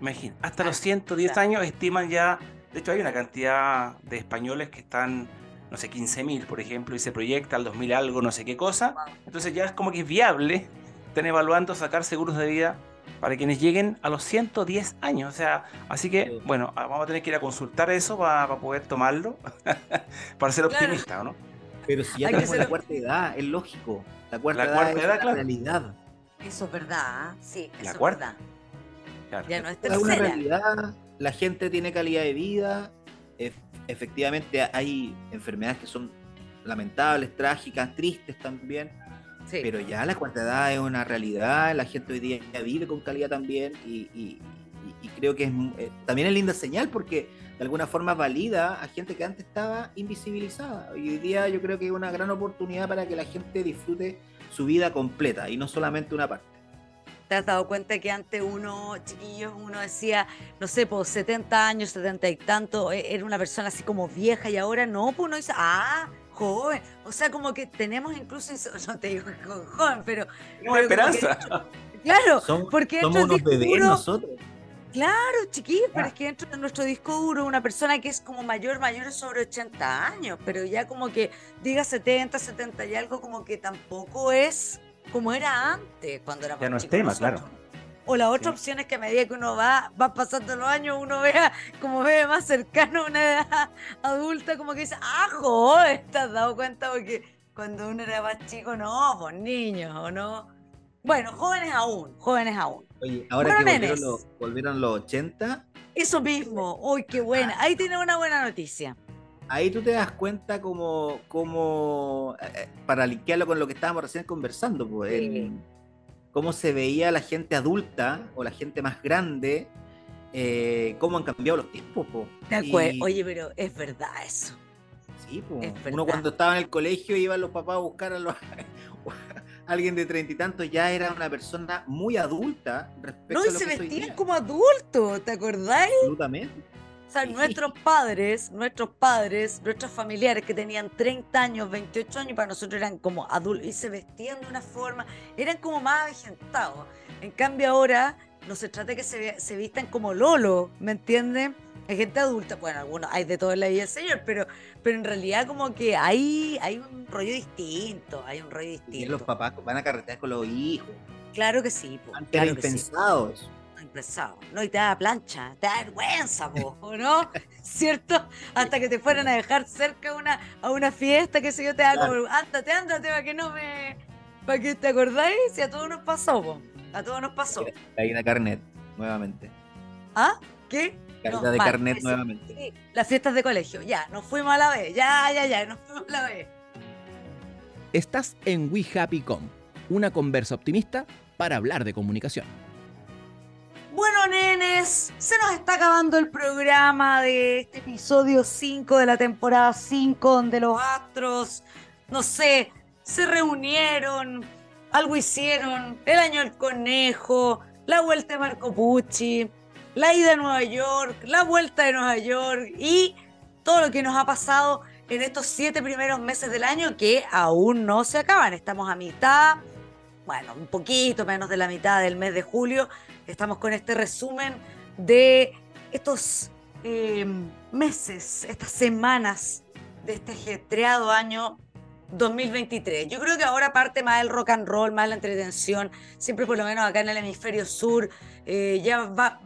Imagínate. hasta los 110 años estiman ya, de hecho hay una cantidad de españoles que están, no sé, 15.000 por ejemplo, y se proyecta al 2000 algo, no sé qué cosa. Entonces ya es como que es viable, están evaluando sacar seguros de vida para quienes lleguen a los 110 años. O sea, así que, bueno, ah, vamos a tener que ir a consultar eso para, poder tomarlo, (laughs) para ser optimista, ¿no?
Pero si ya tenemos la cuarta edad, es lógico. La cuarta edad es la realidad.
Eso es verdad, ¿ah? sí,
la cuarta.
Ya no es
una realidad, la gente tiene calidad de vida, efectivamente hay enfermedades que son lamentables, trágicas, tristes también, pero ya la cuarta edad es una realidad, la gente hoy día vive con calidad también y, creo que es, eh, también es linda señal porque de alguna forma valida a gente que antes estaba invisibilizada. Hoy día yo creo que es una gran oportunidad para que la gente disfrute su vida completa y no solamente una parte.
¿Te has dado cuenta que antes uno, chiquillos, uno decía, no sé, pues 70 años, 70 y tanto, e, era una persona así como vieja y ahora no, pues uno dice, ah, joven. O sea, como que tenemos incluso, (laughs) no te digo joven, pero...
Tenemos esperanza.
claro, porque
somos unos bebés nosotros.
Claro, chiquillos, pero es que dentro de nuestro disco duro una persona que es como mayor, mayor es sobre 80 años, pero ya como que diga 70, 70 y algo como que tampoco es como era antes, cuando era
Ya no es tema, claro.
O la otra opción es que a medida que uno va, va pasando los años, uno vea como ve más cercano a una edad adulta, como que dice, ah, joder, ¿te has dado cuenta? Porque cuando uno era más chico, no, pues niños, ¿o no? Bueno, jóvenes aún, jóvenes aún.
Oye, ahora que volvieron los, volvieron los 80.
Eso mismo, uy, qué buena. Ahí tiene una buena noticia
ahí tú te das cuenta como, como eh, eh, para linkearlo con lo que estábamos recién conversando, pues, cómo se veía la gente adulta o la gente más grande, eh, cómo han cambiado los tiempos.
Pues. Oye, pero es verdad eso.
Sí, pues. Uno cuando estaba en el colegio iban los papás a buscar a, los, (laughs) alguien de treinta y tantos, ya era una persona muy adulta respecto
no, y se vestían como adultos, ¿te acordáis?
Absolutamente.
O sea, nuestros padres, nuestros padres, nuestros familiares que tenían 30 años, 28 años, para nosotros eran como adultos y se vestían de una forma, eran como más avejentados. En cambio ahora no se trata de que se, se vistan como Lolo, ¿me entienden? Hay gente adulta, bueno, algunos hay de todo en la vida del Señor, pero, pero en realidad como que hay, hay un rollo distinto, hay un rollo distinto. Y
los papás van a carretear con los hijos.
Claro que sí.
Antes era impensado eso.
¿no? Y te da plancha, te da vergüenza, ¿no? (laughs) ¿Cierto? Hasta que te fueran a dejar cerca una, a una fiesta, que sé yo, te da como, ándate, ándate, para que no me... Para que te acordáis, si a todos nos pasó, A todos nos pasó.
Caída de carnet, nuevamente.
¿Ah? ¿Qué?
Caída de carnet nuevamente.
Sí, las fiestas de colegio, ya, nos fuimos a la vez, ya, ya, ya, nos fuimos a la vez.
Estás en We Happy Com, una conversa optimista para hablar de comunicación.
Bueno, nenes, se nos está acabando el programa de este episodio 5 de la temporada 5, donde los astros, no sé, se reunieron, algo hicieron, el año del conejo, la vuelta de Marco Pucci, la ida a Nueva York, la vuelta de Nueva York y todo lo que nos ha pasado en estos siete primeros meses del año que aún no se acaban. Estamos a mitad, bueno, un poquito menos de la mitad del mes de julio Estamos con este resumen de estos em, meses, estas semanas de este ajetreado año 2023. Yo creo que ahora parte más el rock and roll, más la entretención, siempre por lo menos acá en el hemisferio sur, eh, ya va,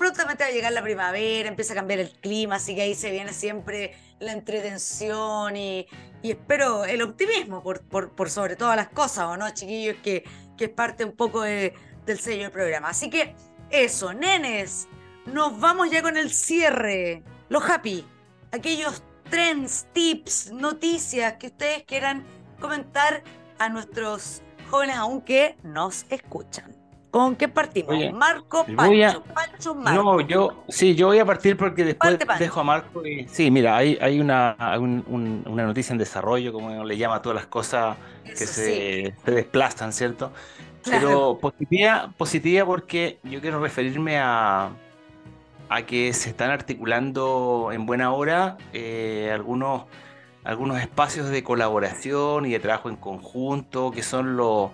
prontamente va a llegar la primavera, empieza a cambiar el clima, así que ahí se viene siempre la entretención y, espero el optimismo por, por, sobre todas las cosas, ¿o no, chiquillos? Que, que es parte un poco del sello del programa. Así que eso, nenes, nos vamos ya con el cierre. Los happy, aquellos trends, tips, noticias que ustedes quieran comentar a nuestros jóvenes aunque nos escuchan. ¿Con qué partimos? Marco, Pancho, Pancho, Marco.
No, yo, sí, yo voy a partir porque después dejo a Marco y... Sí, mira, hay, hay una, una noticia en desarrollo, como le llama a todas las cosas que se, se, desplazan, ¿cierto? Pero positiva, positiva porque yo quiero referirme a, a que se están articulando en buena hora eh, algunos, algunos espacios de colaboración y de trabajo en conjunto, que son los,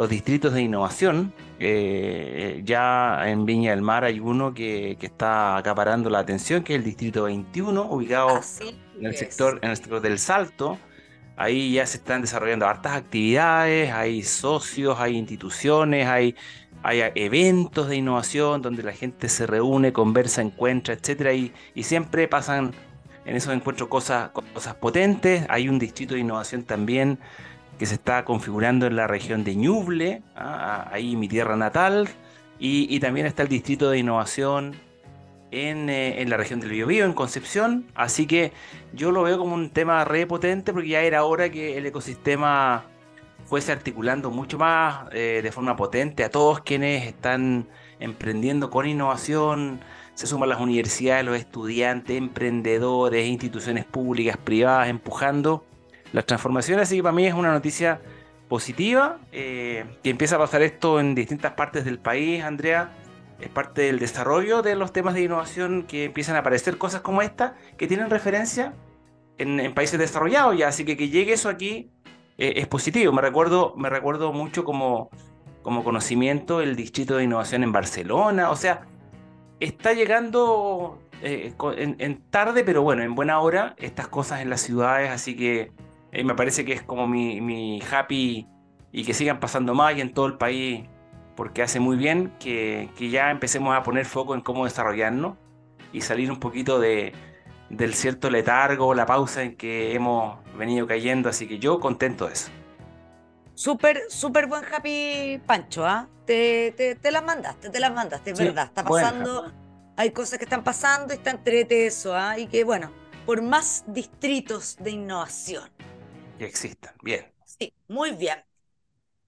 los distritos de innovación. Eh, ya en Viña del Mar hay uno que, que, está acaparando la atención, que es el distrito 21, ubicado en, el sector, en el sector del Salto. Ahí ya se están desarrollando hartas actividades, hay socios, hay instituciones, hay hay eventos de innovación donde la gente se reúne, conversa, encuentra, etcétera, y, siempre pasan en esos encuentros cosas, cosas potentes. Hay un distrito de innovación también que se está configurando en la región de Ñuble, ¿ah? ahí mi tierra natal, y, también está el distrito de innovación en, eh, en, la región del Biobío, en Concepción. Así que yo lo veo como un tema re potente porque ya era hora que el ecosistema fuese articulando mucho más eh, de forma potente a todos quienes están emprendiendo con innovación. Se suman las universidades, los estudiantes, emprendedores, instituciones públicas, privadas, empujando las transformaciones. Así que para mí es una noticia positiva eh, que empieza a pasar esto en distintas partes del país, Andrea. Es parte del desarrollo de los temas de innovación que empiezan a aparecer cosas como esta, que tienen referencia en, países desarrollados ya. Así que que llegue eso aquí eh, es positivo. Me recuerdo, me recuerdo mucho como, como conocimiento el Distrito de Innovación en Barcelona. O sea, está llegando eh, en, tarde, pero bueno, en buena hora, estas cosas en las ciudades. Así que eh, me parece que es como mi, mi happy y que sigan pasando más y en todo el país, porque hace muy bien que, que ya empecemos a poner foco en cómo desarrollarnos y salir un poquito de, del cierto letargo, la pausa en que hemos venido cayendo, así que yo contento de eso.
Súper, súper buen happy Pancho, ¿ah? Te, te, las mandaste, te las mandaste, es verdad, está pasando, hay cosas que están pasando y está entrete eso, ¿ah? Y que bueno, por más distritos de innovación.
Que existan, bien.
Sí, muy bien.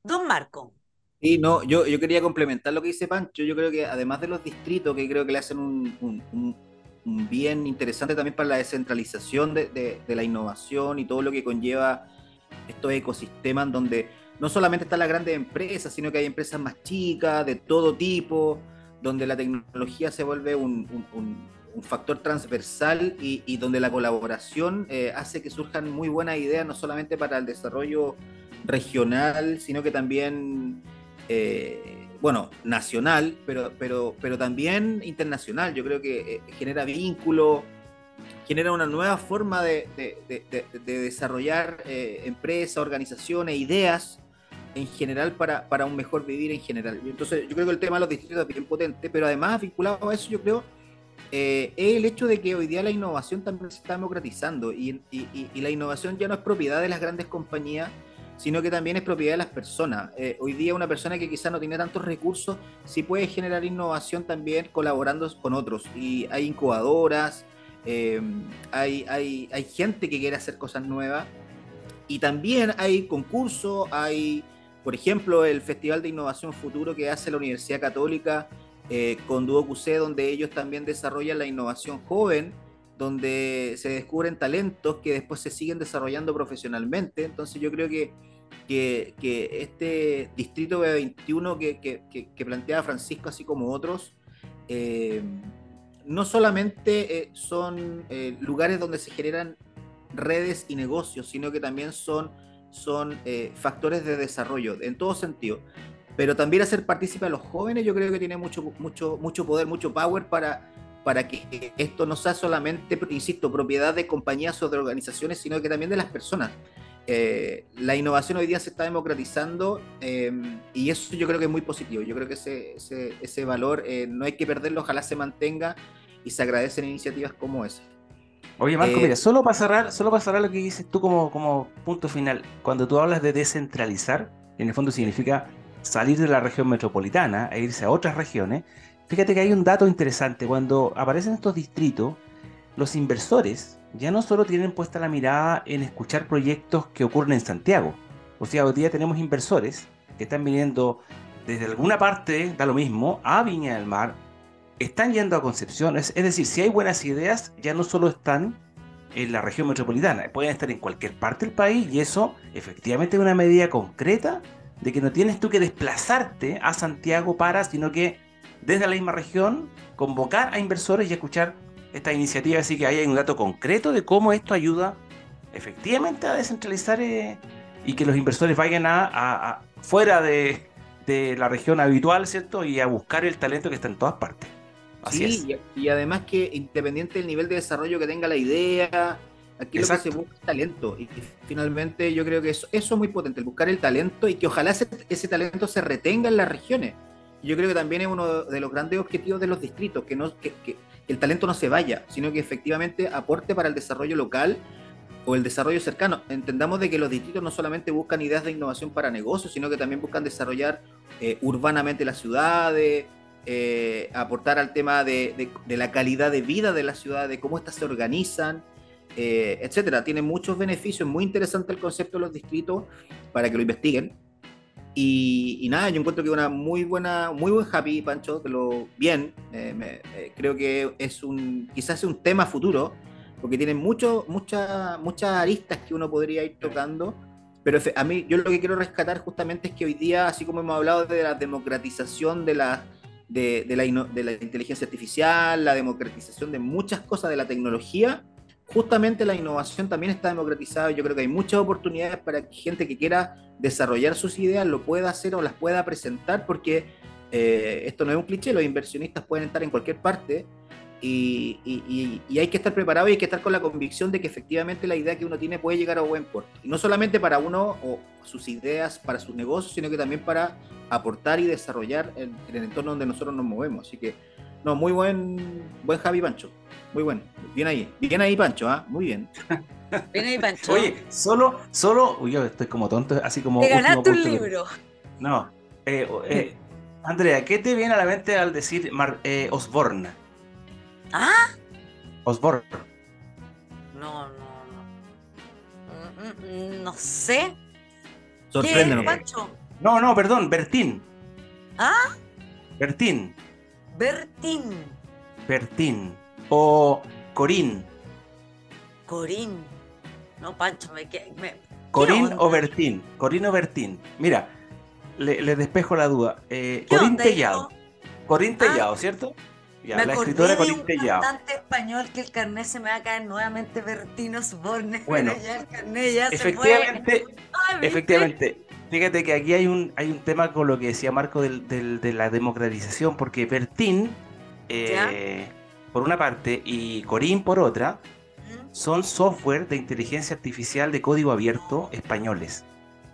Don Marco.
Sí, no, yo, yo quería complementar lo que dice Pancho. Yo creo que además de los distritos, que creo que le hacen un bien interesante también para la descentralización de, la innovación y todo lo que conlleva estos ecosistemas donde no solamente están las grandes empresas, sino que hay empresas más chicas, de todo tipo, donde la tecnología se vuelve un, factor transversal y, donde la colaboración eh, hace que surjan muy buenas ideas, no solamente para el desarrollo regional, sino que también... Eh, bueno, nacional, pero, pero, pero también internacional. Yo creo que eh, genera vínculo, genera una nueva forma de, desarrollar eh, empresas, organizaciones, ideas en general para, para, un mejor vivir en general. Entonces, yo creo que el tema de los distritos es bien potente, pero además vinculado a eso, yo creo, eh, es el hecho de que hoy día la innovación también se está democratizando y, y, la innovación ya no es propiedad de las grandes compañías, sino que también es propiedad de las personas. Eh, hoy día una persona que quizás no tiene tantos recursos, sí puede generar innovación también colaborando con otros. Y hay incubadoras, em, hay, hay, hay gente que quiere hacer cosas nuevas. Y también hay concursos, hay, por ejemplo, el Festival de Innovación Futuro que hace la Universidad Católica eh, con Duo QC, donde ellos también desarrollan la innovación joven donde se descubren talentos que después se siguen desarrollando profesionalmente. Entonces yo creo que que, este distrito B21 que, planteaba Francisco, así como otros, eh, no solamente eh, son eh, lugares donde se generan redes y negocios, sino que también son, son factores de desarrollo en todo sentido. Pero también hacer partícipe a los jóvenes, yo creo que tiene mucho, mucho, mucho poder, mucho power para, para que esto no sea solamente, insisto, propiedad de compañías o de organizaciones, sino que también de las personas. eh, la innovación hoy día se está democratizando em, y eso yo creo que es muy positivo. Yo creo que ese, ese, valor eh, no hay que perderlo, ojalá se mantenga y se agradecen iniciativas como esa.
Oye, Marco, mira, solo para cerrar, solo para cerrar lo que dices tú como, como punto final, cuando tú hablas de descentralizar, en el fondo significa salir de la región metropolitana e irse a otras regiones, fíjate que hay un dato interesante, cuando aparecen estos distritos, los inversores ya no solo tienen puesta la mirada en escuchar proyectos que ocurren en Santiago, o sea, hoy día tenemos inversores que están viniendo desde alguna parte, da lo mismo, a Viña del Mar, están yendo a Concepción, es, decir, si hay buenas ideas, ya no solo están en la región metropolitana, pueden estar en cualquier parte del país y eso efectivamente es una medida concreta de que no tienes tú que desplazarte a Santiago para, sino que desde la misma región convocar a inversores y escuchar esta iniciativa, así que ahí hay un dato concreto de cómo esto ayuda efectivamente a descentralizar eh, y que los inversores vayan a, fuera de, la región habitual, ¿cierto? Y a buscar el talento que está en todas partes.
Así sí, Y, además que independiente del nivel de desarrollo que tenga la idea, aquí lo que se busca es talento. Y, finalmente yo creo que eso, eso es muy potente, el buscar el talento y que ojalá ese, talento se retenga en las regiones. Yo creo que también es uno de los grandes objetivos de los distritos, que, no, que, el talento no se vaya, sino que efectivamente aporte para el desarrollo local o el desarrollo cercano. Entendamos de que los distritos no solamente buscan ideas de innovación para negocios, sino que también buscan desarrollar eh, urbanamente las ciudades, eh, aportar al tema de, la calidad de vida de la ciudad, de cómo éstas se organizan, eh, etcétera. Tiene muchos beneficios, muy interesante el concepto de los distritos para que lo investiguen. Y, nada, yo encuentro que una muy buena, muy buen happy, Pancho, que lo bien. Eh, eh, creo que es un, quizás es un tema futuro, porque tiene mucho, muchas muchas aristas que uno podría ir tocando. Pero a mí, yo lo que quiero rescatar justamente es que hoy día, así como hemos hablado de la democratización de la, de, de la, de la inteligencia artificial, la democratización de muchas cosas de la tecnología, justamente la innovación también está democratizada. Yo creo que hay muchas oportunidades para que gente que quiera desarrollar sus ideas lo pueda hacer o las pueda presentar, porque eh, esto no es un cliché, los inversionistas pueden estar en cualquier parte y, hay que estar preparado y hay que estar con la convicción de que efectivamente la idea que uno tiene puede llegar a buen puerto. Y no solamente para uno o sus ideas, para sus negocios, sino que también para aportar y desarrollar en el entorno donde nosotros nos movemos. Así que, no, muy buen, buen Javi Pancho. Muy bueno. Bien ahí. Bien ahí, Pancho, ¿ah? Muy bien.
Bien ahí, Pancho.
Oye, solo, solo. Uy, yo estoy como tonto, así como.
Te ganaste un libro.
No. Eh, eh, Andrea, ¿qué te viene a la mente al decir eh, Osborne?
¿Ah?
Osborne.
No, no, no. Mm, mm, no sé.
Sorpréndenos. Pancho? No, no, perdón, Bertín.
¿Ah?
Bertín.
Bertín.
Bertín o Corín.
Corín. No, Pancho, me, me
Corín o Bertín. Corín o Bertín. Mira, le, despejo la duda. Eh, Corín Tellado. Corín ah. Tellado, ¿cierto?
Ya, la escritora Corín Tellado. cantante español que el carnet se me va a caer nuevamente Bertín Osborne. (laughs)
Bueno, ya el carnet ya efectivamente, se efectivamente. Fíjate que aquí hay un, hay un tema con lo que decía Marco del, de la democratización, porque Bertín eh, por una parte y Corín por otra, son software de inteligencia artificial de código abierto españoles.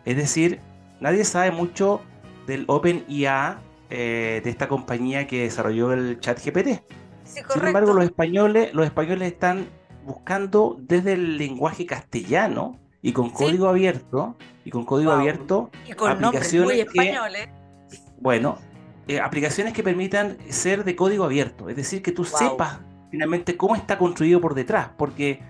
Es decir, nadie sabe mucho del OpenIA eh, de esta compañía que desarrolló el chat GPT. Sin embargo, los españoles, los españoles están buscando desde el lenguaje castellano y con código abierto y con código abierto aplicaciones españoles. bueno, eh, aplicaciones que permitan ser de código abierto, es decir, que tú sepas finalmente cómo está construido por detrás, porque,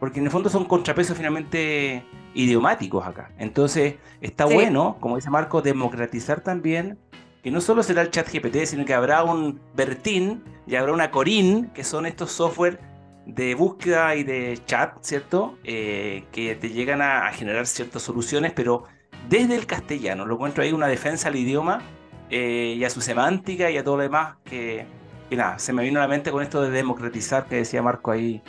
porque en el fondo son contrapesos finalmente idiomáticos acá. Entonces está bueno, como dice Marco, democratizar también que no solo será el chat GPT, sino que habrá un Bertín y habrá una Corín, que son estos software de búsqueda y de chat, ¿cierto? Eh, que te llegan a, a, generar ciertas soluciones, pero desde el castellano. Lo encuentro ahí una defensa al idioma eh, y a su semántica y a todo lo demás que, nada, se me vino a la mente con esto de democratizar que decía Marco ahí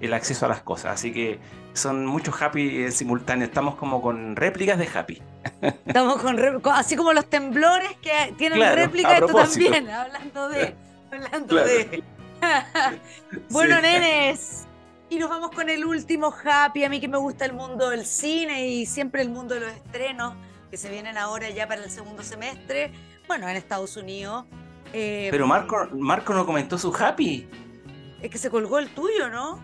el acceso a las cosas. Así que son muchos happy en simultáneo. Estamos como con réplicas de happy.
Estamos con así como los temblores que tienen réplicas, esto también, (laughs) hablando de. Hablando de. (laughs) bueno, nenes. Y nos vamos con el último happy. A mí que me gusta el mundo del cine y siempre el mundo de los estrenos que se vienen ahora ya para el segundo semestre. Bueno, en Estados Unidos.
Eh, Pero Marco, Marco no comentó su happy.
Es que se colgó el tuyo, ¿no?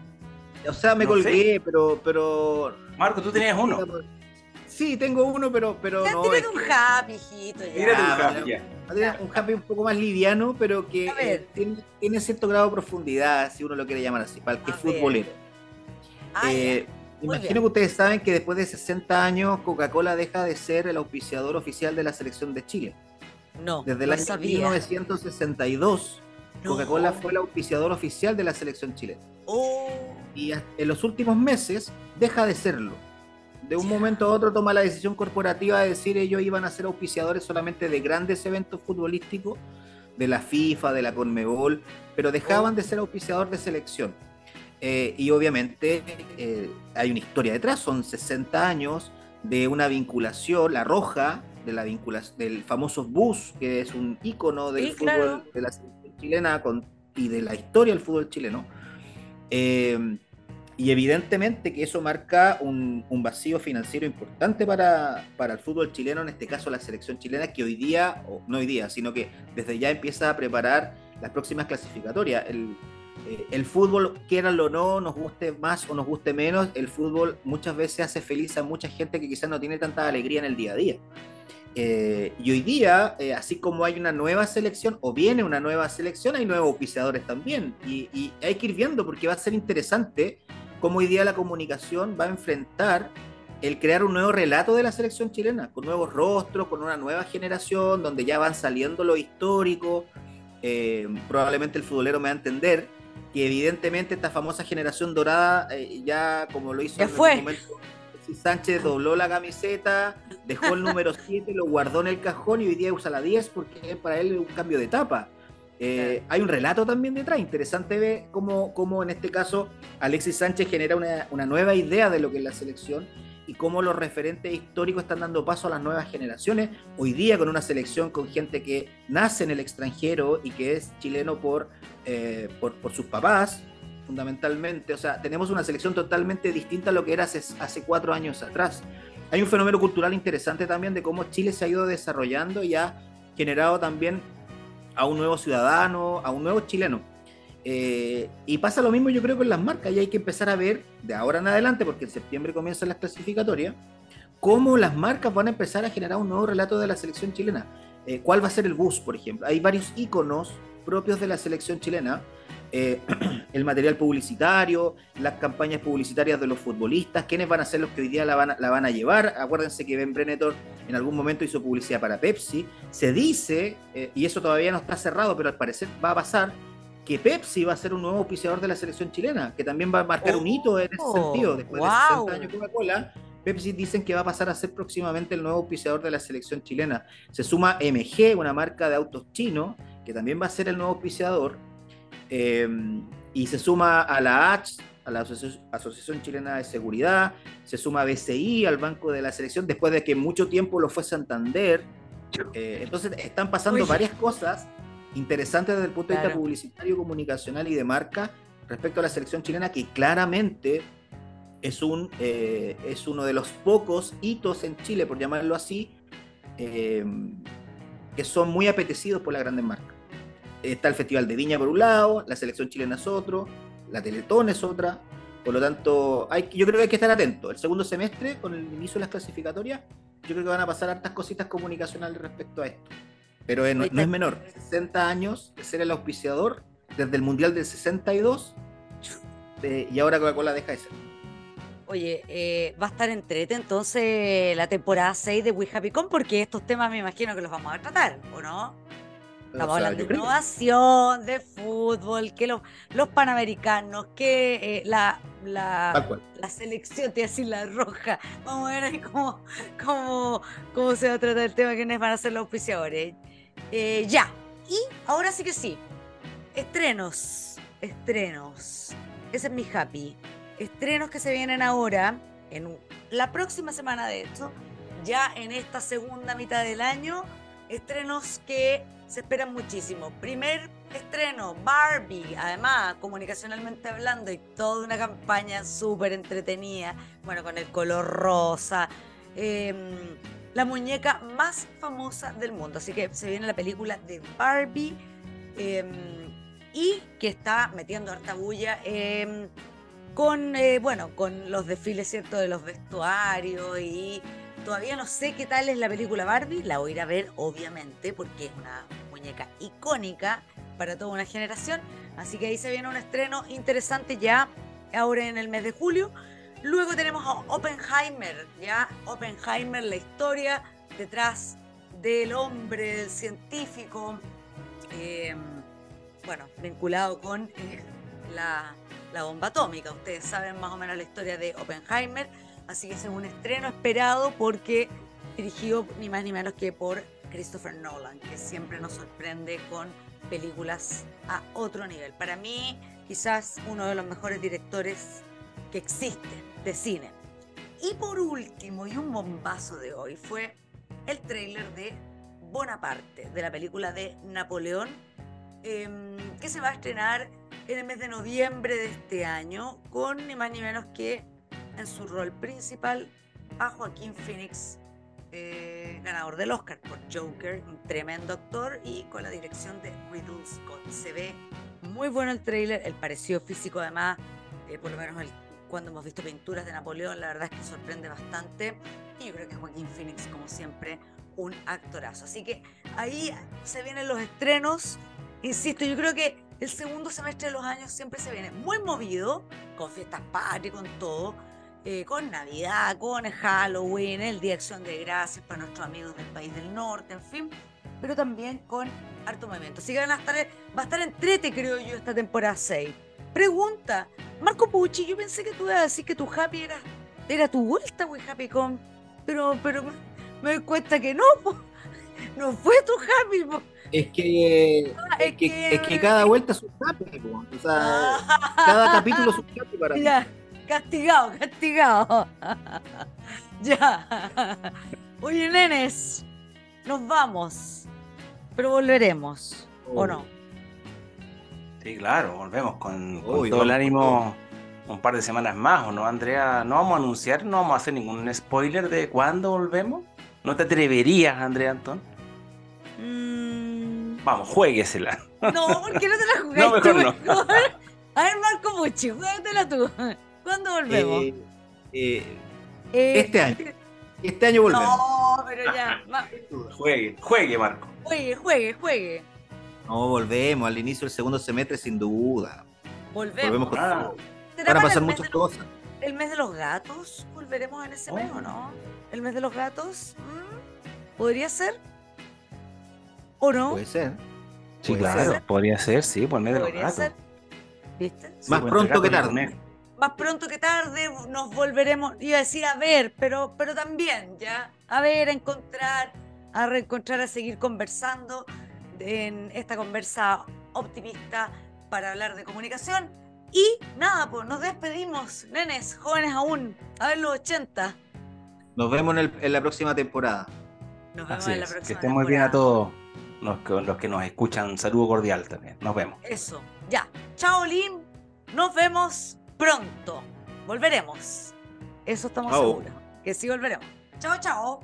O sea, me colgué, pero, pero.
Marco, tú tenías uno.
Sí, tengo uno, pero, pero
ya,
no.
un happy, hijito. Ya.
un happy, Un happy un poco más liviano, pero que eh, tiene, cierto grado de profundidad, si uno lo quiere llamar así, para el que es futbolero. Ah, eh, imagino que ustedes saben que después de 60 años Coca-Cola deja de ser el auspiciador oficial de la selección de Chile.
No.
Desde el año 1962, Coca-Cola fue el auspiciador oficial de la selección chilena.
Oh.
Y en los últimos meses deja de serlo de un momento a otro toma la decisión corporativa de decir ellos iban a ser auspiciadores solamente de grandes eventos futbolísticos, de la FIFA, de la Conmebol, pero dejaban de ser auspiciador de selección. Eh, y obviamente eh, hay una historia detrás, son 60 años de una vinculación, la roja, de la vinculación, del famoso bus, que es un ícono del fútbol de la selección chilena y de la historia del fútbol chileno. Eh, y evidentemente que eso marca un, vacío financiero importante para, el fútbol chileno, en este caso la selección chilena, que hoy día, o no hoy día, sino que desde ya empieza a preparar las próximas clasificatorias. El, eh, el fútbol, quieranlo o no, nos guste más o nos guste menos, el fútbol muchas veces hace feliz a mucha gente que quizás no tiene tanta alegría en el día a día. Eh, y hoy día, eh, así como hay una nueva selección, o viene una nueva selección, hay nuevos oficiadores también. Y, hay que ir viendo porque va a ser interesante cómo hoy día la comunicación va a enfrentar el crear un nuevo relato de la selección chilena, con nuevos rostros, con una nueva generación, donde ya van saliendo lo histórico. Eh, probablemente el futbolero me va a entender que evidentemente esta famosa generación dorada, eh, ya como lo hizo
en fue.
momento, Sánchez dobló la camiseta, dejó el número 7, lo guardó en el cajón y hoy día usa la 10 porque es para él un cambio de etapa. Eh, hay un relato también detrás, interesante ver cómo, cómo en este caso Alexis Sánchez genera una, nueva idea de lo que es la selección y cómo los referentes históricos están dando paso a las nuevas generaciones, hoy día con una selección con gente que nace en el extranjero y que es chileno por, eh, por, sus papás, fundamentalmente, o sea, tenemos una selección totalmente distinta a lo que era hace, hace cuatro años atrás. Hay un fenómeno cultural interesante también de cómo Chile se ha ido desarrollando y ha generado también a un nuevo ciudadano, a un nuevo chileno. Eh, y pasa lo mismo yo creo con las marcas, y hay que empezar a ver de ahora en adelante, porque en septiembre comienzan las clasificatorias, cómo las marcas van a empezar a generar un nuevo relato de la selección chilena. Eh, ¿Cuál va a ser el bus, por ejemplo? Hay varios iconos propios de la selección chilena eh, (clears throat) el material publicitario, las campañas publicitarias de los futbolistas, quiénes van a ser los que hoy día la van a, la van a llevar. Acuérdense que Ben Brenetor en algún momento hizo publicidad para Pepsi. Se dice, eh, y eso todavía no está cerrado, pero al parecer va a pasar, que Pepsi va a ser un nuevo auspiciador de la selección chilena, que también va a marcar un hito en ese oh, sentido. Después de 60 años Coca-Cola, Pepsi dicen que va a pasar a ser próximamente el nuevo auspiciador de la selección chilena. Se suma MG, una marca de autos chino, que también va a ser el nuevo auspiciador. Em, y se suma a la H, a la Asociación Chilena de Seguridad, se suma a BCI, al Banco de la Selección, después de que mucho tiempo lo fue Santander. Eh, entonces están pasando varias cosas interesantes desde el punto de vista publicitario, comunicacional y de marca respecto a la selección chilena, que claramente es, un, eh, es uno de los pocos hitos en Chile, por llamarlo así, em, que son muy apetecidos por las grandes marcas está el Festival de Viña por un lado, la selección chilena es otro, la Teletón es otra. Por lo tanto, hay, yo creo que hay que estar atento. El segundo semestre, con el inicio de las clasificatorias, yo creo que van a pasar hartas cositas comunicacionales respecto a esto. Pero no, es menor. 60 años de ser el auspiciador desde el Mundial del 62 y ahora Coca-Cola deja de ser.
Oye, eh, va a estar entrete entonces la temporada 6 de We Happy Con porque estos temas me imagino que los vamos a tratar, ¿o no? Estamos hablando de innovación, de fútbol, que los, los panamericanos, que eh, la, la, la, selección, te voy a decir la roja. Vamos a ver cómo, cómo, cómo se va a tratar el tema, quiénes van a ser los auspiciadores. Eh, ya, y ahora sí que sí. Estrenos, estrenos. Ese es mi happy. Estrenos que se vienen ahora, en la próxima semana de hecho, ya en esta segunda mitad del año estrenos que se esperan muchísimo. Primer estreno Barbie, además comunicacionalmente hablando y toda una campaña súper entretenida, bueno, con el color rosa, em, la muñeca más famosa del mundo. Así que se viene la película de Barbie em, y que está metiendo harta bulla em, con, eh, bueno, con los desfiles, ¿cierto?, de los vestuarios y todavía no sé qué tal es la película Barbie, la voy a ir a ver, obviamente, porque es una muñeca icónica para toda una generación. Así que ahí se viene un estreno interesante ya ahora en el mes de julio. Luego tenemos a Oppenheimer, ya Oppenheimer, la historia detrás del hombre, del científico, em, bueno, vinculado con eh, la, la bomba atómica. Ustedes saben más o menos la historia de Oppenheimer, así que es un estreno esperado porque dirigido ni más ni menos que por Christopher Nolan, que siempre nos sorprende con películas a otro nivel. Para mí, quizás uno de los mejores directores que existen de cine. Y por último, y un bombazo de hoy, fue el tráiler de Bonaparte, de la película de Napoleón, em, que se va a estrenar en el mes de noviembre de este año, con ni más ni menos que en su rol principal a Joaquín Phoenix eh, ganador del Oscar por Joker, un tremendo actor y con la dirección de Ridley Scott. Se ve muy bueno el trailer, el parecido físico además, eh, por lo menos cuando hemos visto pinturas de Napoleón, la verdad es que sorprende bastante y yo creo que Joaquín Phoenix, como siempre, un actorazo. Así que ahí se vienen los estrenos. Insisto, yo creo que el segundo semestre de los años siempre se viene muy movido, con fiestas patrias, con todo eh, con Navidad, con Halloween, el Día de Acción de Gracias para nuestros amigos del país del norte, en fin, pero también con harto movimiento. Así que van a estar, va a estar entrete, creo yo, esta temporada 6. Pregunta, Marco Pucci, yo pensé que tú ibas a decir que tu happy era, era tu vuelta, güey, Happy Con, pero, pero me doy cuenta que no, no fue tu happy.
Es que, ah, es, que, es que cada vuelta es un happy, o sea, cada capítulo es un happy para (laughs) mí.
Castigado, castigado. (laughs) ya. Oye, nenes, nos vamos. Pero volveremos, ¿o no?
Sí, claro, volvemos con, todo el ánimo un par de semanas más, ¿o no, Andrea? No vamos a anunciar, no vamos a hacer ningún spoiler de cuándo volvemos. ¿No te atreverías, Andrea Antón? Mm. Vamos, jueguesela.
No, ¿por qué no te la jugué? (laughs) no, mejor no. (laughs) A ver, Marco Muchi, juégatela tú. ¿Cuándo volvemos? Eh,
eh, eh, este año. Este año volvemos.
No, pero ya.
juegue, juegue, Marco.
Juegue, juegue, juegue.
No, volvemos al inicio del segundo semestre sin duda.
Volvemos.
Volvemos con ah. Van a pasar muchas cosas.
¿El mes de los gatos? ¿Volveremos en ese mes o no? ¿El mes de los gatos? ¿Mm? ¿Podría ser? ¿O no?
Puede ser.
Sí, claro, podría ser, sí, por el mes de los gatos. Ser?
¿Viste?
Más pronto que tarde
más pronto que tarde nos volveremos, iba a decir a ver, pero, pero también, ¿ya? A ver, a encontrar, a reencontrar, a seguir conversando en esta conversa optimista para hablar de comunicación. Y nada, pues nos despedimos, nenes, jóvenes aún, a ver los 80.
Nos vemos en, la próxima temporada.
Nos vemos en la próxima
Que estén muy bien a todos los que, los que nos escuchan. Un saludo cordial también. Nos vemos.
Eso, ya. Chao, Lin. Nos vemos pronto. Volveremos. Eso estamos seguros. Que sí volveremos. Chao, chao.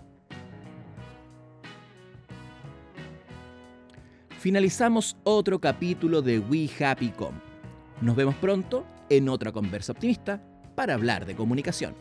Finalizamos otro capítulo de We Happy Com. Nos vemos pronto en otra conversa optimista para hablar de comunicación.